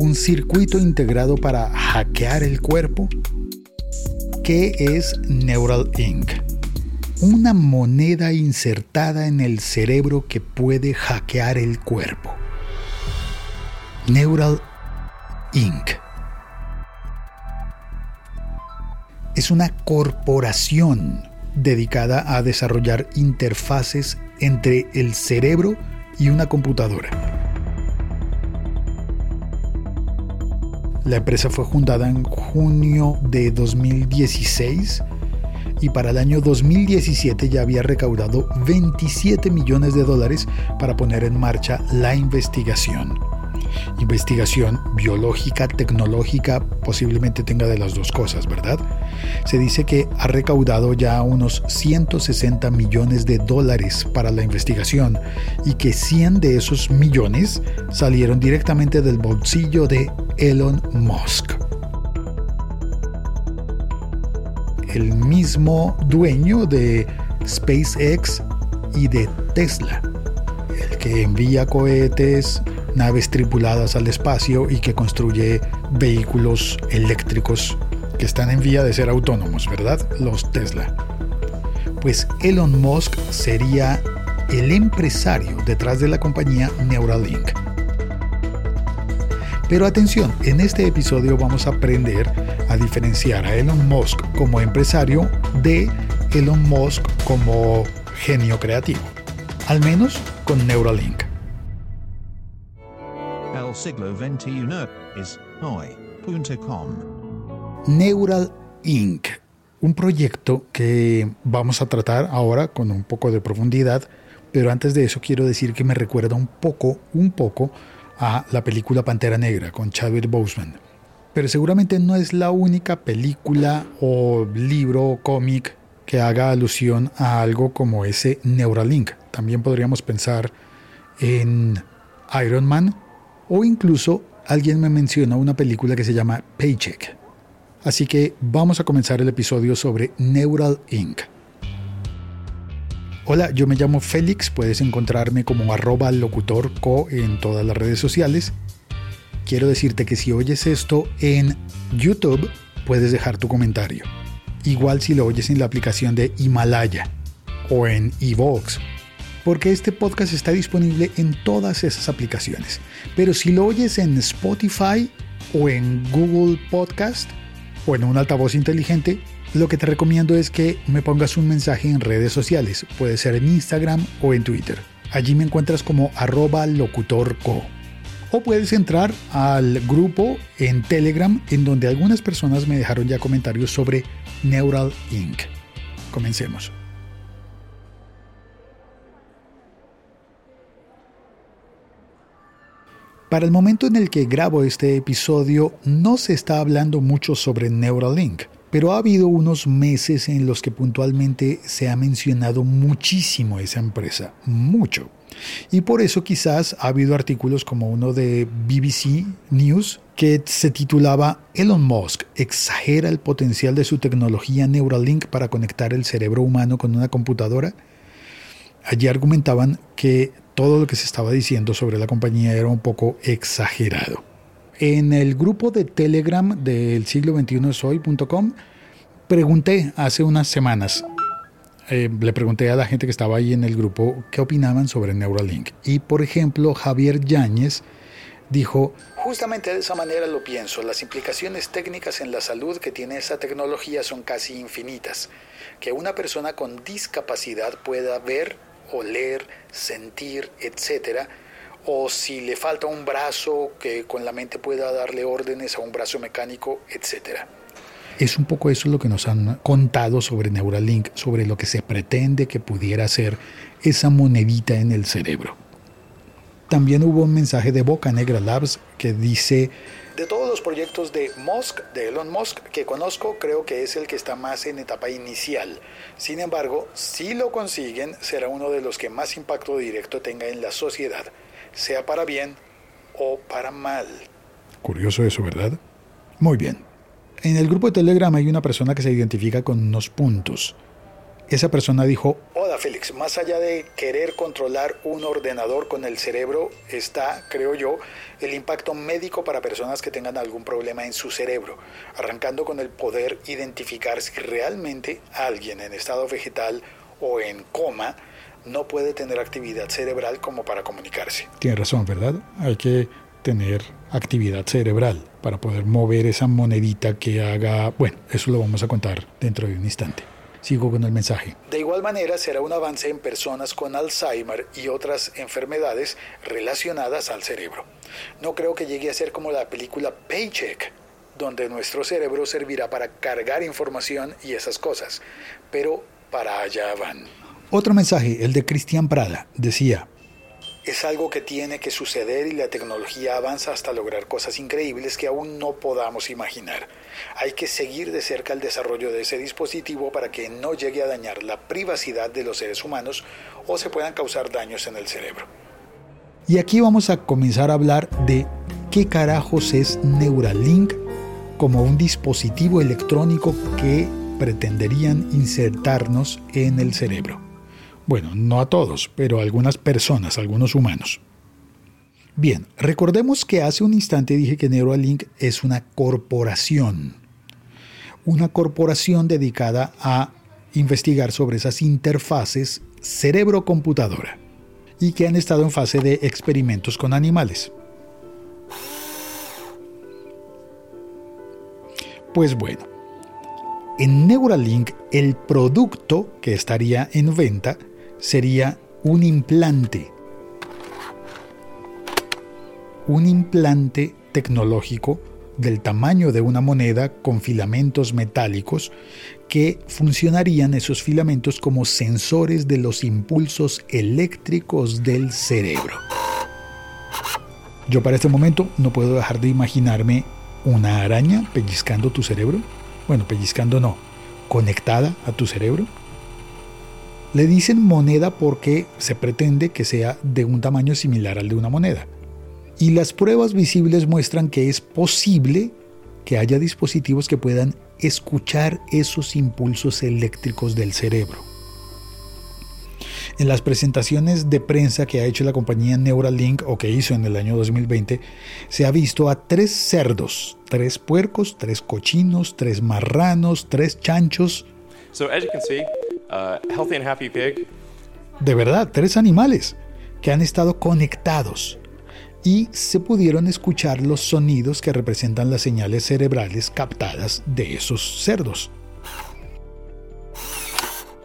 un circuito integrado para hackear el cuerpo? ¿Qué es Neuralink? Una moneda insertada en el cerebro que puede hackear el cuerpo. Neural Inc. Es una corporación dedicada a desarrollar interfaces entre el cerebro y una computadora. La empresa fue fundada en junio de 2016 y para el año 2017 ya había recaudado 27 millones de dólares para poner en marcha la investigación investigación biológica, tecnológica, posiblemente tenga de las dos cosas, ¿verdad? Se dice que ha recaudado ya unos 160 millones de dólares para la investigación y que 100 de esos millones salieron directamente del bolsillo de Elon Musk. El mismo dueño de SpaceX y de Tesla, el que envía cohetes naves tripuladas al espacio y que construye vehículos eléctricos que están en vía de ser autónomos, ¿verdad? Los Tesla. Pues Elon Musk sería el empresario detrás de la compañía Neuralink. Pero atención, en este episodio vamos a aprender a diferenciar a Elon Musk como empresario de Elon Musk como genio creativo, al menos con Neuralink siglo XXI es hoy.com. Neural Inc., un proyecto que vamos a tratar ahora con un poco de profundidad, pero antes de eso quiero decir que me recuerda un poco, un poco a la película Pantera Negra con Chadwick Boseman. Pero seguramente no es la única película o libro o cómic que haga alusión a algo como ese Neuralink. También podríamos pensar en Iron Man o incluso alguien me mencionó una película que se llama Paycheck. Así que vamos a comenzar el episodio sobre Neural Inc. Hola, yo me llamo Félix, puedes encontrarme como arroba locutorco en todas las redes sociales. Quiero decirte que si oyes esto en YouTube, puedes dejar tu comentario. Igual si lo oyes en la aplicación de Himalaya o en Evox porque este podcast está disponible en todas esas aplicaciones. Pero si lo oyes en Spotify o en Google Podcast o en un altavoz inteligente, lo que te recomiendo es que me pongas un mensaje en redes sociales, puede ser en Instagram o en Twitter. Allí me encuentras como arroba locutorco. O puedes entrar al grupo en Telegram en donde algunas personas me dejaron ya comentarios sobre Neural Inc. Comencemos. Para el momento en el que grabo este episodio no se está hablando mucho sobre Neuralink, pero ha habido unos meses en los que puntualmente se ha mencionado muchísimo esa empresa, mucho. Y por eso quizás ha habido artículos como uno de BBC News que se titulaba Elon Musk exagera el potencial de su tecnología Neuralink para conectar el cerebro humano con una computadora. Allí argumentaban que todo lo que se estaba diciendo sobre la compañía era un poco exagerado. En el grupo de Telegram del siglo 21 soy.com pregunté hace unas semanas, eh, le pregunté a la gente que estaba ahí en el grupo qué opinaban sobre Neuralink. Y por ejemplo, Javier Yáñez dijo, justamente de esa manera lo pienso, las implicaciones técnicas en la salud que tiene esa tecnología son casi infinitas. Que una persona con discapacidad pueda ver oler, sentir, etcétera, o si le falta un brazo que con la mente pueda darle órdenes a un brazo mecánico, etcétera. Es un poco eso lo que nos han contado sobre Neuralink, sobre lo que se pretende que pudiera ser esa monedita en el cerebro. También hubo un mensaje de Boca Negra Labs que dice, de todos los proyectos de Musk, de Elon Musk, que conozco, creo que es el que está más en etapa inicial. Sin embargo, si lo consiguen, será uno de los que más impacto directo tenga en la sociedad, sea para bien o para mal. Curioso eso, ¿verdad? Muy bien. En el grupo de Telegram hay una persona que se identifica con unos puntos. Esa persona dijo, hola Félix, más allá de querer controlar un ordenador con el cerebro, está, creo yo, el impacto médico para personas que tengan algún problema en su cerebro, arrancando con el poder identificar si realmente alguien en estado vegetal o en coma no puede tener actividad cerebral como para comunicarse. Tiene razón, ¿verdad? Hay que tener actividad cerebral para poder mover esa monedita que haga... Bueno, eso lo vamos a contar dentro de un instante. Sigo con el mensaje. De igual manera, será un avance en personas con Alzheimer y otras enfermedades relacionadas al cerebro. No creo que llegue a ser como la película Paycheck, donde nuestro cerebro servirá para cargar información y esas cosas, pero para allá van. Otro mensaje, el de Cristian Prada, decía, es algo que tiene que suceder y la tecnología avanza hasta lograr cosas increíbles que aún no podamos imaginar. Hay que seguir de cerca el desarrollo de ese dispositivo para que no llegue a dañar la privacidad de los seres humanos o se puedan causar daños en el cerebro. Y aquí vamos a comenzar a hablar de qué carajos es Neuralink como un dispositivo electrónico que pretenderían insertarnos en el cerebro. Bueno, no a todos, pero a algunas personas, algunos humanos. Bien, recordemos que hace un instante dije que Neuralink es una corporación. Una corporación dedicada a investigar sobre esas interfaces cerebro-computadora y que han estado en fase de experimentos con animales. Pues bueno, en Neuralink el producto que estaría en venta sería un implante. Un implante tecnológico del tamaño de una moneda con filamentos metálicos que funcionarían esos filamentos como sensores de los impulsos eléctricos del cerebro. Yo para este momento no puedo dejar de imaginarme una araña pellizcando tu cerebro. Bueno, pellizcando no, conectada a tu cerebro. Le dicen moneda porque se pretende que sea de un tamaño similar al de una moneda. Y las pruebas visibles muestran que es posible que haya dispositivos que puedan escuchar esos impulsos eléctricos del cerebro. En las presentaciones de prensa que ha hecho la compañía Neuralink o que hizo en el año 2020, se ha visto a tres cerdos, tres puercos, tres cochinos, tres marranos, tres chanchos. So as you can see, Uh, healthy and happy pig. De verdad, tres animales que han estado conectados y se pudieron escuchar los sonidos que representan las señales cerebrales captadas de esos cerdos.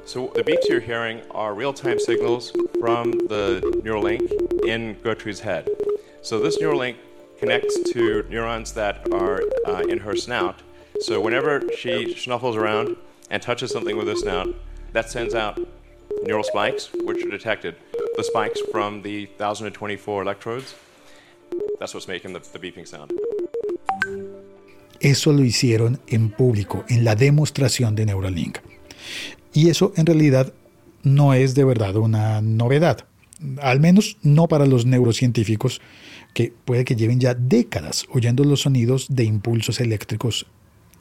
So the beeps you're hearing are real-time signals from the Neuralink in Gertrude's head. So this Neuralink connects to neurons that are uh, in her snout. So whenever she snuffles around and touches something with her snout, that sends out neural spikes, which are detected. The spikes from the 1024 electrodes, that's what's making the, the beeping sound. Eso lo hicieron en público, en la demostración de Neuralink. Y eso en realidad no es de verdad una novedad, al menos no para los neurocientíficos que puede que lleven ya décadas oyendo los sonidos de impulsos eléctricos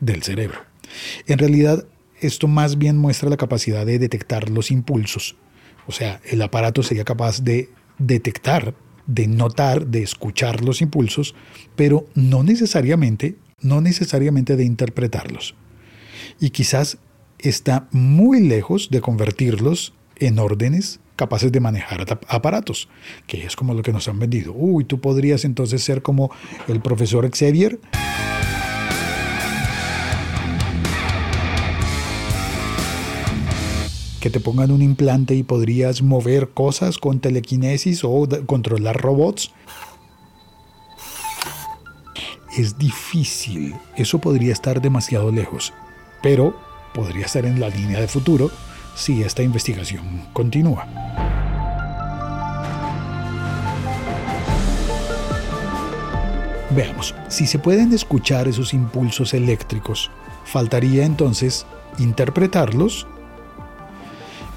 del cerebro. En realidad esto más bien muestra la capacidad de detectar los impulsos. O sea, el aparato sería capaz de detectar, de notar, de escuchar los impulsos, pero no necesariamente, no necesariamente de interpretarlos. Y quizás está muy lejos de convertirlos en órdenes capaces de manejar aparatos, que es como lo que nos han vendido. Uy, tú podrías entonces ser como el profesor Xavier. Que te pongan un implante y podrías mover cosas con telequinesis o controlar robots. Es difícil, eso podría estar demasiado lejos, pero podría estar en la línea de futuro si esta investigación continúa. Veamos, si se pueden escuchar esos impulsos eléctricos, faltaría entonces interpretarlos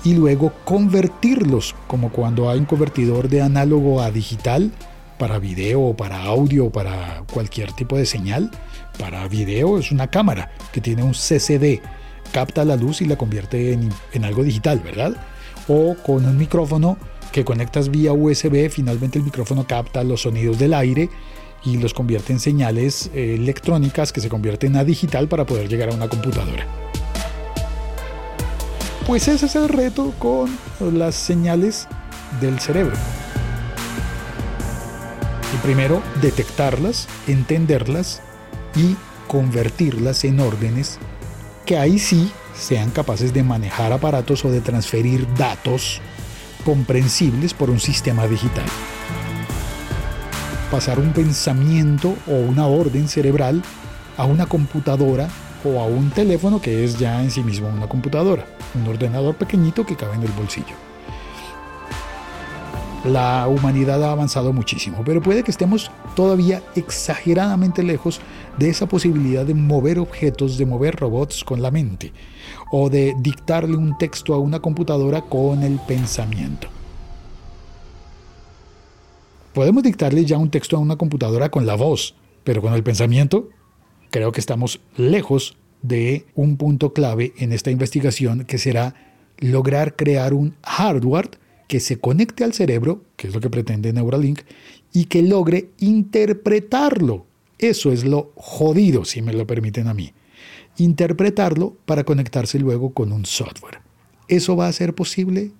y luego convertirlos, como cuando hay un convertidor de análogo a digital para video o para audio o para cualquier tipo de señal. Para video es una cámara que tiene un CCD capta la luz y la convierte en, en algo digital, ¿verdad? O con un micrófono que conectas vía USB, finalmente el micrófono capta los sonidos del aire y los convierte en señales eh, electrónicas que se convierten a digital para poder llegar a una computadora. Pues ese es el reto con las señales del cerebro. Y primero, detectarlas, entenderlas y convertirlas en órdenes que ahí sí sean capaces de manejar aparatos o de transferir datos comprensibles por un sistema digital. Pasar un pensamiento o una orden cerebral a una computadora o a un teléfono que es ya en sí mismo una computadora, un ordenador pequeñito que cabe en el bolsillo. La humanidad ha avanzado muchísimo, pero puede que estemos todavía exageradamente lejos de esa posibilidad de mover objetos, de mover robots con la mente, o de dictarle un texto a una computadora con el pensamiento. Podemos dictarle ya un texto a una computadora con la voz, pero con el pensamiento creo que estamos lejos de un punto clave en esta investigación que será lograr crear un hardware que se conecte al cerebro, que es lo que pretende Neuralink, y que logre interpretarlo. Eso es lo jodido, si me lo permiten a mí. Interpretarlo para conectarse luego con un software. ¿Eso va a ser posible?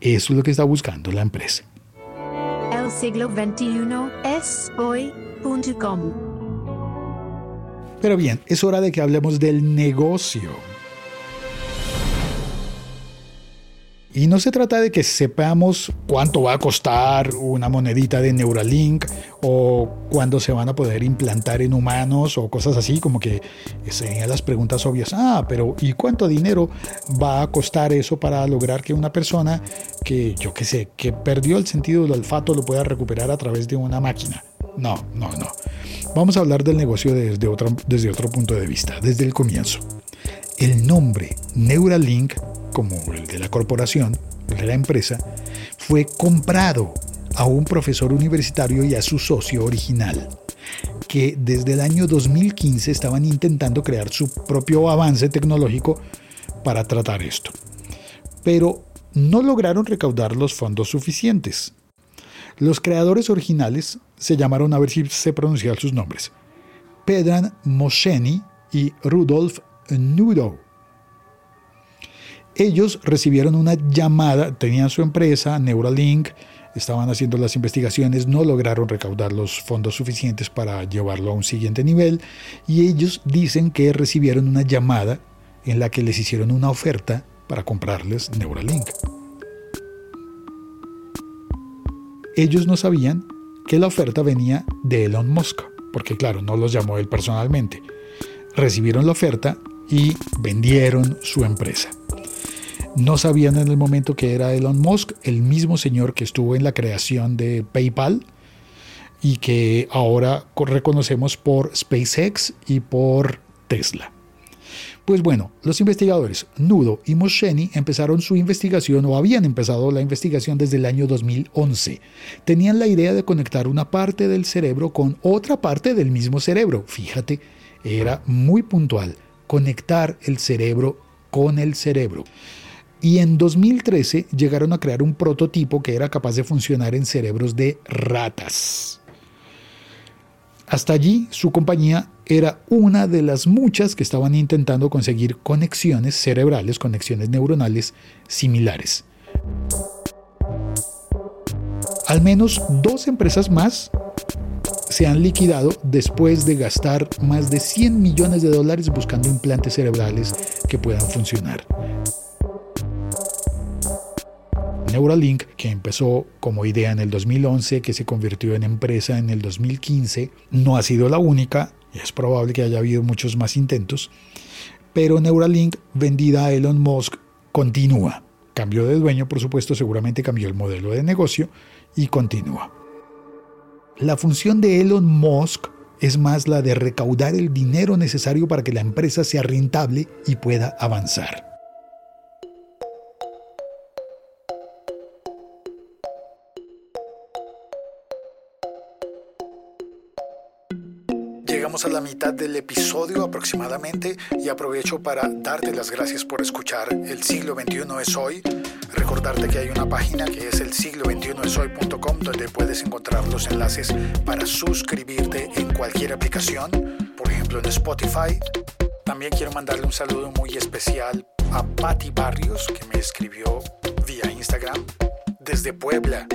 Eso es lo que está buscando la empresa. El siglo XXI es hoy.com. Pero bien, es hora de que hablemos del negocio. Y no se trata de que sepamos cuánto va a costar una monedita de Neuralink o cuándo se van a poder implantar en humanos o cosas así, como que serían las preguntas obvias. Ah, pero ¿y cuánto dinero va a costar eso para lograr que una persona que, yo qué sé, que perdió el sentido del olfato lo pueda recuperar a través de una máquina? No, no, no. Vamos a hablar del negocio desde otro, desde otro punto de vista, desde el comienzo. El nombre Neuralink como el de la corporación, el de la empresa, fue comprado a un profesor universitario y a su socio original, que desde el año 2015 estaban intentando crear su propio avance tecnológico para tratar esto. Pero no lograron recaudar los fondos suficientes. Los creadores originales se llamaron, a ver si se pronuncian sus nombres, Pedran Mosheni y Rudolf Nudo. Ellos recibieron una llamada, tenían su empresa, Neuralink, estaban haciendo las investigaciones, no lograron recaudar los fondos suficientes para llevarlo a un siguiente nivel y ellos dicen que recibieron una llamada en la que les hicieron una oferta para comprarles Neuralink. Ellos no sabían que la oferta venía de Elon Musk, porque claro, no los llamó él personalmente. Recibieron la oferta y vendieron su empresa. No sabían en el momento que era Elon Musk, el mismo señor que estuvo en la creación de PayPal y que ahora reconocemos por SpaceX y por Tesla. Pues bueno, los investigadores Nudo y Mosheni empezaron su investigación o habían empezado la investigación desde el año 2011. Tenían la idea de conectar una parte del cerebro con otra parte del mismo cerebro. Fíjate, era muy puntual, conectar el cerebro con el cerebro y en 2013 llegaron a crear un prototipo que era capaz de funcionar en cerebros de ratas. Hasta allí su compañía era una de las muchas que estaban intentando conseguir conexiones cerebrales, conexiones neuronales similares. Al menos dos empresas más se han liquidado después de gastar más de 100 millones de dólares buscando implantes cerebrales que puedan funcionar. Neuralink, que empezó como idea en el 2011, que se convirtió en empresa en el 2015, no ha sido la única, es probable que haya habido muchos más intentos, pero Neuralink, vendida a Elon Musk, continúa. Cambió de dueño, por supuesto, seguramente cambió el modelo de negocio y continúa. La función de Elon Musk es más la de recaudar el dinero necesario para que la empresa sea rentable y pueda avanzar. Llegamos a la mitad del episodio aproximadamente y aprovecho para darte las gracias por escuchar El siglo XXI es hoy. Recordarte que hay una página que es el siglo 21 es hoy.com donde puedes encontrar los enlaces para suscribirte en cualquier aplicación, por ejemplo en Spotify. También quiero mandarle un saludo muy especial a Patti Barrios que me escribió vía Instagram desde Puebla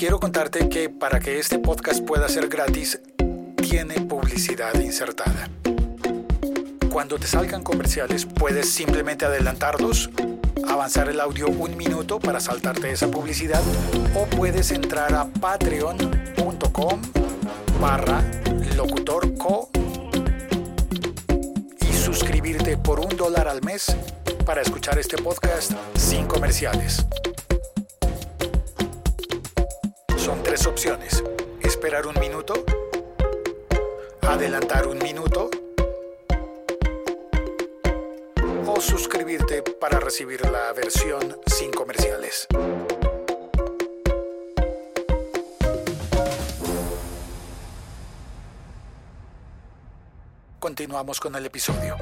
quiero contarte que para que este podcast pueda ser gratis, tiene publicidad insertada. Cuando te salgan comerciales, puedes simplemente adelantarlos, avanzar el audio un minuto para saltarte esa publicidad, o puedes entrar a patreon.com barra locutorco y suscribirte por un dólar al mes para escuchar este podcast sin comerciales. Son tres opciones. Esperar un minuto, adelantar un minuto o suscribirte para recibir la versión sin comerciales. Continuamos con el episodio.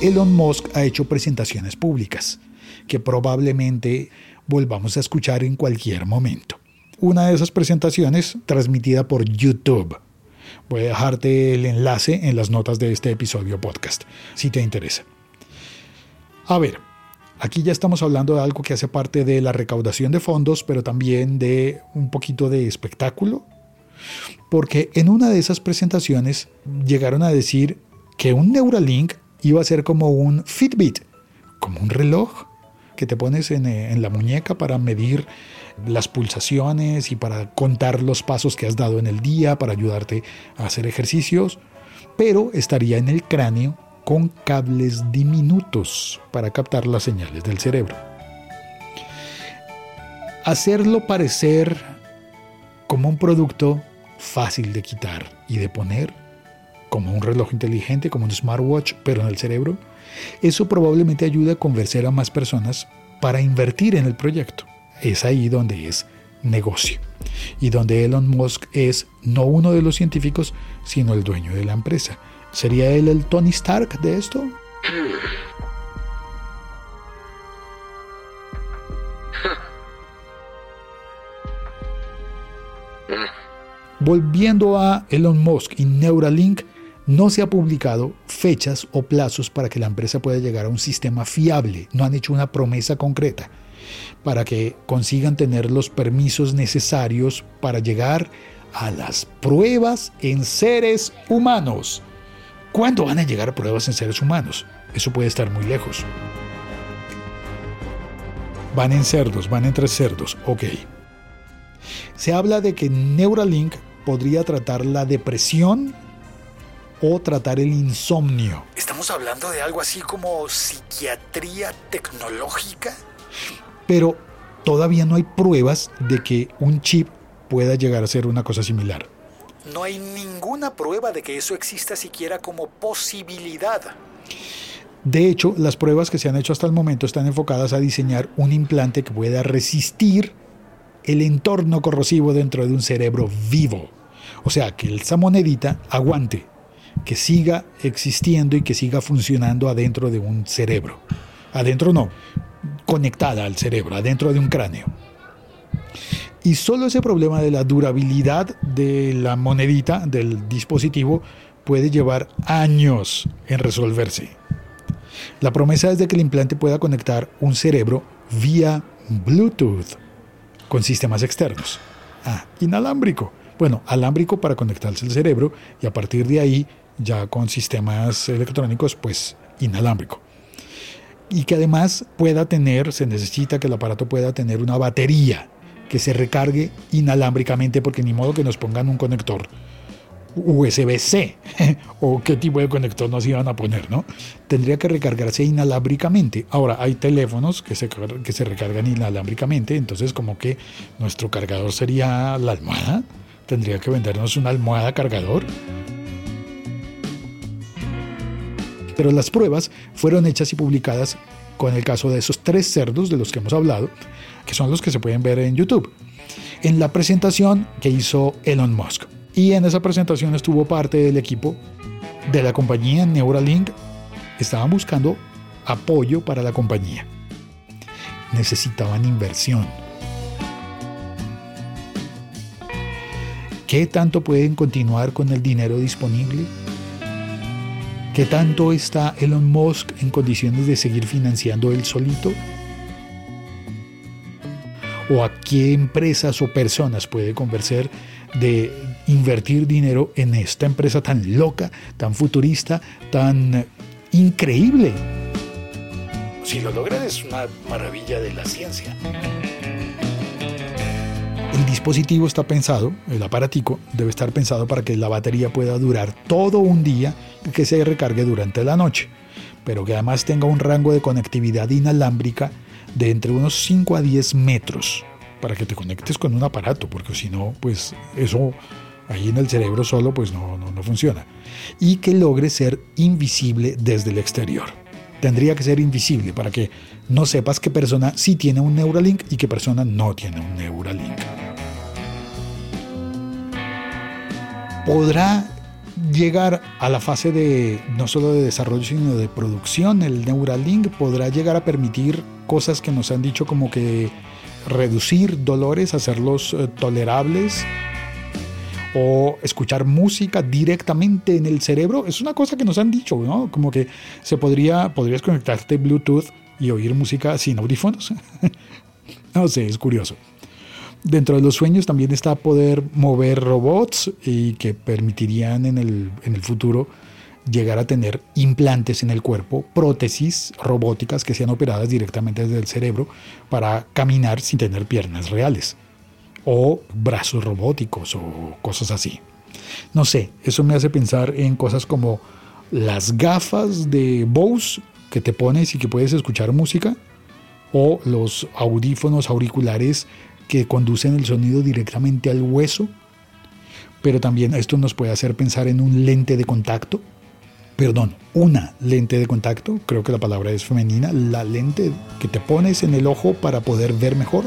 Elon Musk ha hecho presentaciones públicas que probablemente volvamos a escuchar en cualquier momento. Una de esas presentaciones transmitida por YouTube. Voy a dejarte el enlace en las notas de este episodio podcast, si te interesa. A ver, aquí ya estamos hablando de algo que hace parte de la recaudación de fondos, pero también de un poquito de espectáculo, porque en una de esas presentaciones llegaron a decir que un Neuralink iba a ser como un Fitbit, como un reloj que te pones en, eh, en, la muñeca para medir las pulsaciones y para contar los pasos que has dado en el día, para ayudarte a hacer ejercicios, pero estaría en el cráneo con cables diminutos para captar las señales del cerebro. Hacerlo parecer como un producto fácil de quitar y de poner, como un reloj inteligente, como un smartwatch, pero en el cerebro, eso probablemente ayuda a convencer a más personas para invertir en el proyecto. Es ahí donde es negocio y donde Elon Musk es no uno de los científicos, sino el dueño de la empresa. ¿Sería él el Tony Stark de esto? Volviendo a Elon Musk y Neuralink, no se ha publicado fechas o plazos para que la empresa pueda llegar a un sistema fiable. No han hecho una promesa concreta para que consigan tener los permisos necesarios para llegar a las pruebas en seres humanos. ¿Cuándo van a llegar a pruebas en seres humanos? Eso puede estar muy lejos. Van en cerdos, van entre cerdos, ok. Se habla de que Neuralink podría tratar la depresión o tratar el insomnio. ¿Estamos hablando de algo así como psiquiatría tecnológica? Pero todavía no hay pruebas de que un chip pueda llegar a ser una cosa similar. No hay ninguna prueba de que eso exista siquiera como posibilidad. De hecho, las pruebas que se han hecho hasta el momento están enfocadas a diseñar un implante que pueda resistir el entorno corrosivo dentro de un cerebro vivo. O sea, que esa monedita aguante que siga existiendo y que siga funcionando adentro de un cerebro. Adentro no, conectada al cerebro, adentro de un cráneo. Y solo ese problema de la durabilidad de la monedita, del dispositivo, puede llevar años en resolverse. La promesa es de que el implante pueda conectar un cerebro vía Bluetooth con sistemas externos. Ah, inalámbrico. Bueno, alámbrico para conectarse al cerebro y a partir de ahí ya con sistemas electrónicos pues inalámbrico. Y que además pueda tener, se necesita que el aparato pueda tener una batería que se recargue inalámbricamente porque ni modo que nos pongan un conector USB-C o qué tipo de conector nos iban a poner, ¿no? Tendría que recargarse inalámbricamente. Ahora, hay teléfonos que se, que se recargan inalámbricamente, entonces como que nuestro cargador sería la almohada. Tendría que vendernos una almohada cargador. Pero las pruebas fueron hechas y publicadas con el caso de esos tres cerdos de los que hemos hablado, que son los que se pueden ver en YouTube. en la presentación que hizo Elon Musk. Y en esa presentación estuvo parte del equipo de la compañía Neuralink. Estaban buscando apoyo para la compañía. Necesitaban inversión. ¿Qué tanto pueden continuar con el dinero disponible? ¿Qué tanto está Elon Musk en condiciones de seguir financiando él solito? ¿O a qué empresas o personas puede convencer de invertir dinero en esta empresa tan loca, tan futurista, tan increíble? Si lo logran es una maravilla de la ciencia. El dispositivo está pensado, el aparatico debe estar pensado para que la batería pueda durar todo un día y que se recargue durante la noche, pero que además tenga un rango de conectividad inalámbrica de entre unos 5 a 10 metros para que te conectes con un aparato, porque si no, pues eso ahí en el cerebro solo pues no, no, no funciona. Y que logre ser invisible desde el exterior. Tendría que ser invisible para que no sepas qué persona sí tiene un Neuralink y qué persona no tiene un Neuralink. Podrá llegar a la fase de no solo de desarrollo sino de producción, el Neuralink podrá llegar a permitir cosas que nos han dicho como que reducir dolores, hacerlos eh, tolerables o escuchar música directamente en el cerebro. Es una cosa que nos han dicho, ¿no? Como que se podría, podrías conectarte Bluetooth y oír música sin audífonos. no sé, es curioso. Dentro de los sueños también está poder mover robots y que permitirían en el, en el futuro llegar a tener implantes en el cuerpo, prótesis robóticas que sean operadas directamente desde el cerebro para caminar sin tener piernas reales, o brazos robóticos o cosas así. No sé, eso me hace pensar en cosas como las gafas de Bose que te pones y que puedes escuchar música, o los audífonos auriculares que conducen el sonido directamente al hueso, pero también esto nos puede hacer pensar en un lente de contacto. Perdón, una lente de contacto, creo que la palabra es femenina, la lente que te pones en el ojo para poder ver mejor,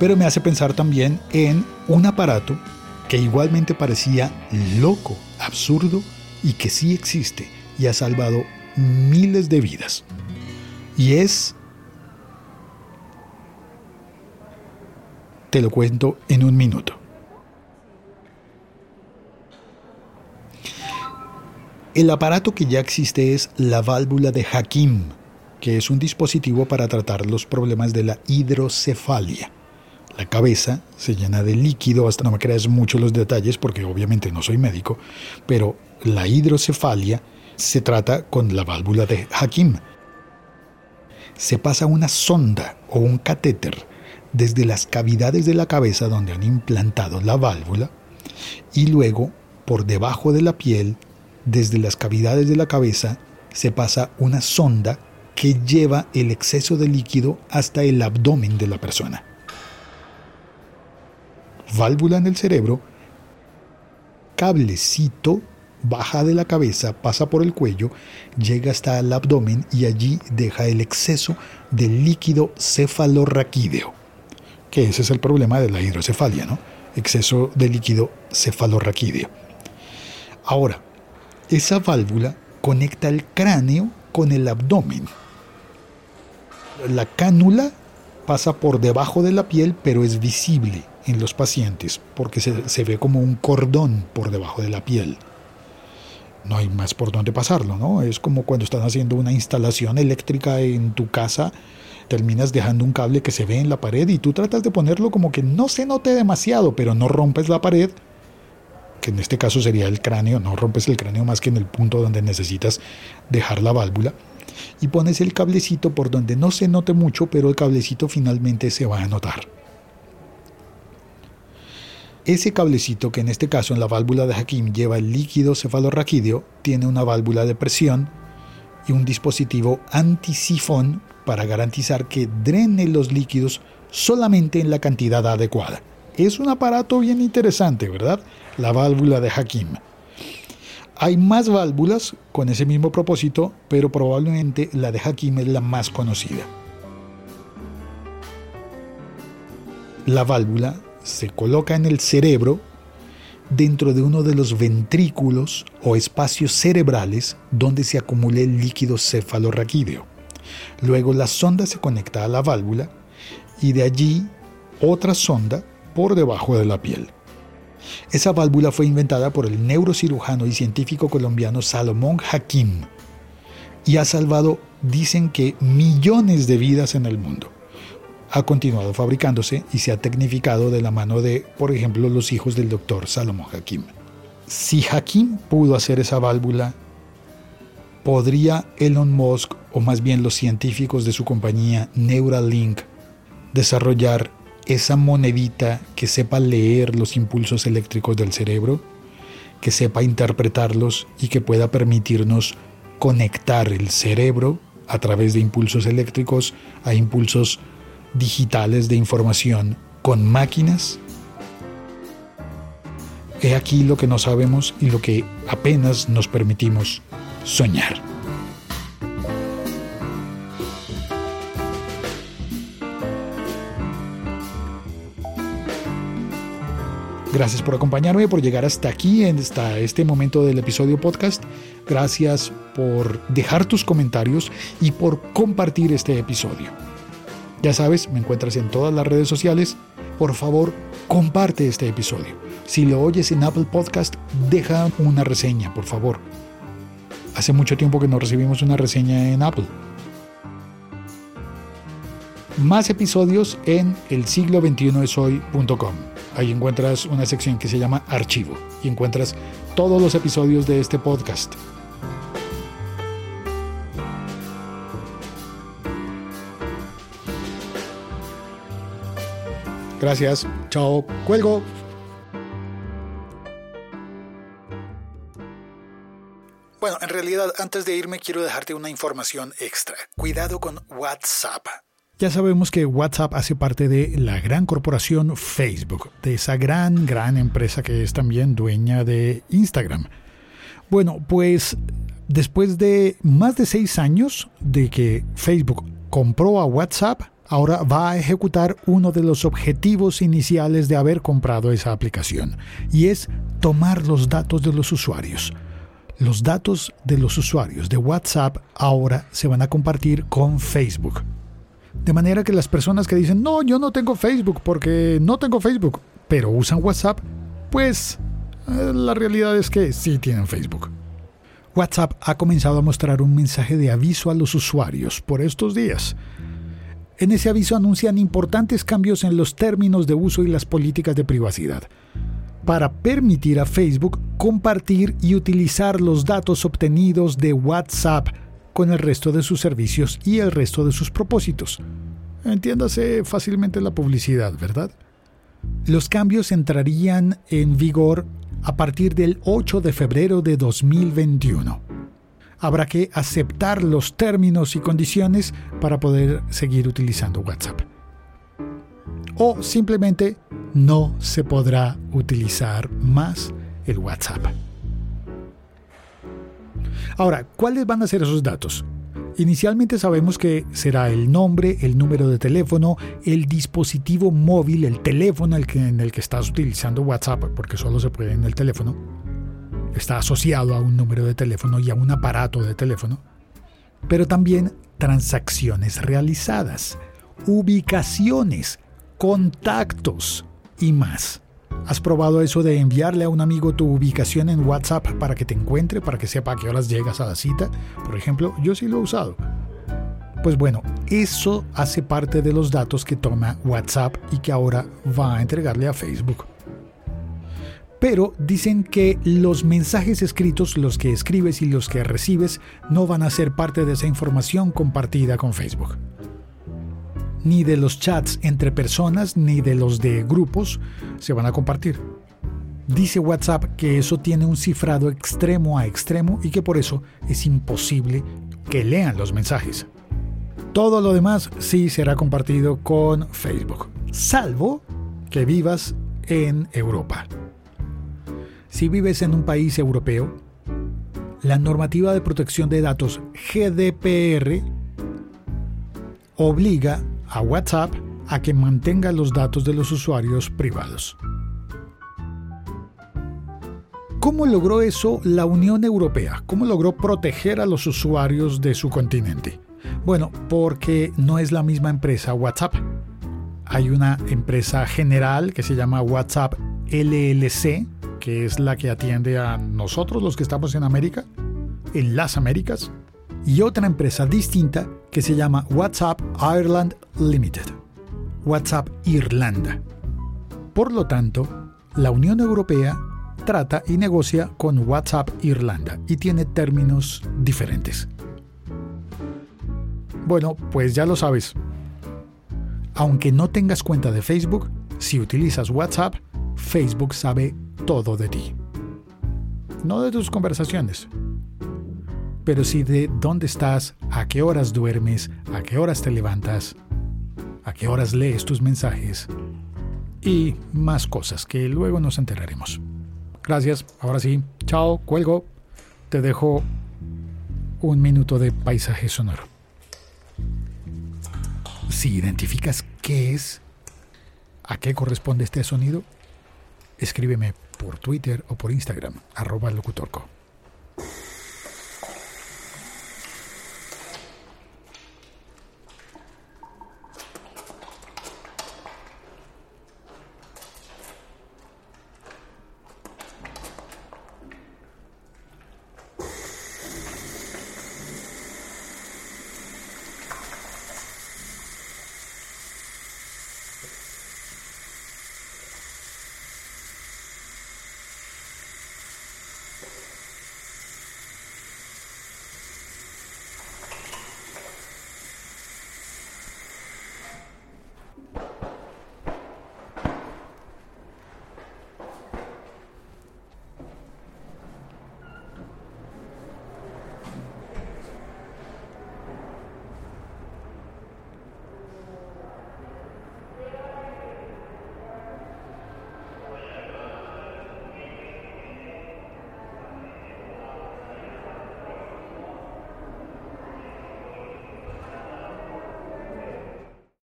pero me hace pensar también en un aparato que igualmente parecía loco, absurdo y que sí existe y ha salvado miles de vidas. Y es... Te lo cuento en un minuto. El aparato que ya existe es la válvula de Hakim, que es un dispositivo para tratar los problemas de la hidrocefalia. La cabeza se llena de líquido, hasta no me creas mucho los detalles porque obviamente no soy médico, pero la hidrocefalia se trata con la válvula de Hakim. Se pasa una sonda o un catéter desde las cavidades de la cabeza donde han implantado la válvula y luego por debajo de la piel desde las cavidades de la cabeza se pasa una sonda que lleva el exceso de líquido hasta el abdomen de la persona. Válvula en el cerebro, cablecito baja de la cabeza, pasa por el cuello, llega hasta el abdomen y allí deja el exceso de líquido cefalorraquídeo, que ese es el problema de la hidrocefalia, ¿no? Exceso de líquido cefalorraquídeo. Ahora, esa válvula conecta el cráneo con el abdomen. La cánula pasa por debajo de la piel, pero es visible en los pacientes porque se, ve como un cordón por debajo de la piel. No hay más por dónde pasarlo, ¿no? Es como cuando están haciendo una instalación eléctrica en tu casa, terminas dejando un cable que se ve en la pared y tú tratas de ponerlo como que no se note demasiado, pero no rompes la pared que en este caso sería el cráneo, no rompes el cráneo más que en el punto donde necesitas dejar la válvula, y pones el cablecito por donde no se note mucho, pero el cablecito finalmente se va a notar. Ese cablecito, que en este caso en la válvula de Hakim lleva el líquido cefalorraquídeo, tiene una válvula de presión y un dispositivo antisifón para garantizar que drene los líquidos solamente en la cantidad adecuada. Es un aparato bien interesante, ¿verdad? La válvula de Hakim. Hay más válvulas con ese mismo propósito, pero probablemente la de Hakim es la más conocida. La válvula se coloca en el cerebro dentro de uno de los ventrículos o espacios cerebrales donde se acumula el líquido cefalorraquídeo. Luego la sonda se conecta a la válvula y de allí otra sonda por debajo de la piel. Esa válvula fue inventada por el neurocirujano y científico colombiano Salomón Hakim y ha salvado, dicen que, millones de vidas en el mundo. Ha continuado fabricándose y se ha tecnificado de la mano de, por ejemplo, los hijos del doctor Salomón Hakim. Si Hakim pudo hacer esa válvula, ¿podría Elon Musk, o más bien los científicos de su compañía Neuralink, desarrollar esa monedita que sepa leer los impulsos eléctricos del cerebro, que sepa interpretarlos y que pueda permitirnos conectar el cerebro a través de impulsos eléctricos a impulsos digitales de información con máquinas? He aquí lo que no sabemos y lo que apenas nos permitimos soñar. Gracias por acompañarme, por llegar hasta aquí, hasta este momento del episodio podcast. Gracias por dejar tus comentarios y por compartir este episodio. Ya sabes, me encuentras en todas las redes sociales. Por favor, comparte este episodio. Si lo oyes en Apple Podcast, deja una reseña, por favor. Hace mucho tiempo que no recibimos una reseña en Apple. Más episodios en el siglo 21 esoy.com. Ahí encuentras una sección que se llama Archivo y encuentras todos los episodios de este podcast. Gracias. Chao. Cuelgo. Bueno, en realidad antes de irme quiero dejarte una información extra. Cuidado con WhatsApp. Ya sabemos que WhatsApp hace parte de la gran corporación Facebook, de esa gran, gran empresa que es también dueña de Instagram. Bueno, pues después de más de seis años de que Facebook compró a WhatsApp, ahora va a ejecutar uno de los objetivos iniciales de haber comprado esa aplicación, y es tomar los datos de los usuarios. Los datos de los usuarios de WhatsApp ahora se van a compartir con Facebook. De manera que las personas que dicen, no, yo no tengo Facebook porque no tengo Facebook, pero usan WhatsApp, pues eh, la realidad es que sí tienen Facebook. WhatsApp ha comenzado a mostrar un mensaje de aviso a los usuarios por estos días. En ese aviso anuncian importantes cambios en los términos de uso y las políticas de privacidad para permitir a Facebook compartir y utilizar los datos obtenidos de WhatsApp con el resto de sus servicios y el resto de sus propósitos. Entiéndase fácilmente la publicidad, ¿verdad? Los cambios entrarían en vigor a partir del 8 de febrero de 2021. Habrá que aceptar los términos y condiciones para poder seguir utilizando WhatsApp. O simplemente no se podrá utilizar más el WhatsApp. Ahora, ¿cuáles van a ser esos datos? Inicialmente sabemos que será el nombre, el número de teléfono, el dispositivo móvil, el teléfono en el que estás utilizando WhatsApp, porque solo se puede en el teléfono. Está asociado a un número de teléfono y a un aparato de teléfono. Pero también transacciones realizadas, ubicaciones, contactos y más. ¿Has probado eso de enviarle a un amigo tu ubicación en WhatsApp para que te encuentre, para que sepa a qué horas llegas a la cita? Por ejemplo, yo sí lo he usado. Pues bueno, eso hace parte de los datos que toma WhatsApp y que ahora va a entregarle a Facebook. Pero dicen que los mensajes escritos, los que escribes y los que recibes, no van a ser parte de esa información compartida con Facebook ni de los chats entre personas, ni de los de grupos se van a compartir. Dice WhatsApp que eso tiene un cifrado extremo a extremo y que por eso es imposible que lean los mensajes. Todo lo demás sí será compartido con Facebook, salvo que vivas en Europa. Si vives en un país europeo, la normativa de protección de datos GDPR obliga a WhatsApp a que mantenga los datos de los usuarios privados. ¿Cómo logró eso la Unión Europea? ¿Cómo logró proteger a los usuarios de su continente? Bueno, porque no es la misma empresa WhatsApp. Hay una empresa general que se llama WhatsApp LLC, que es la que atiende a nosotros los que estamos en América, en las Américas, y otra empresa distinta que se llama WhatsApp Ireland Limited, WhatsApp Irlanda. Por lo tanto, la Unión Europea trata y negocia con WhatsApp Irlanda y tiene términos diferentes. Bueno, pues ya lo sabes. Aunque no tengas cuenta de Facebook, si utilizas WhatsApp, Facebook sabe todo de ti. No de tus conversaciones, pero sí de dónde estás, a qué horas duermes, a qué horas te levantas, a qué horas lees tus mensajes y más cosas que luego nos enteraremos. Gracias, ahora sí, chao, cuelgo, te dejo un minuto de paisaje sonoro. Si identificas qué es, a qué corresponde este sonido, escríbeme por Twitter o por Instagram, arroba locutorco.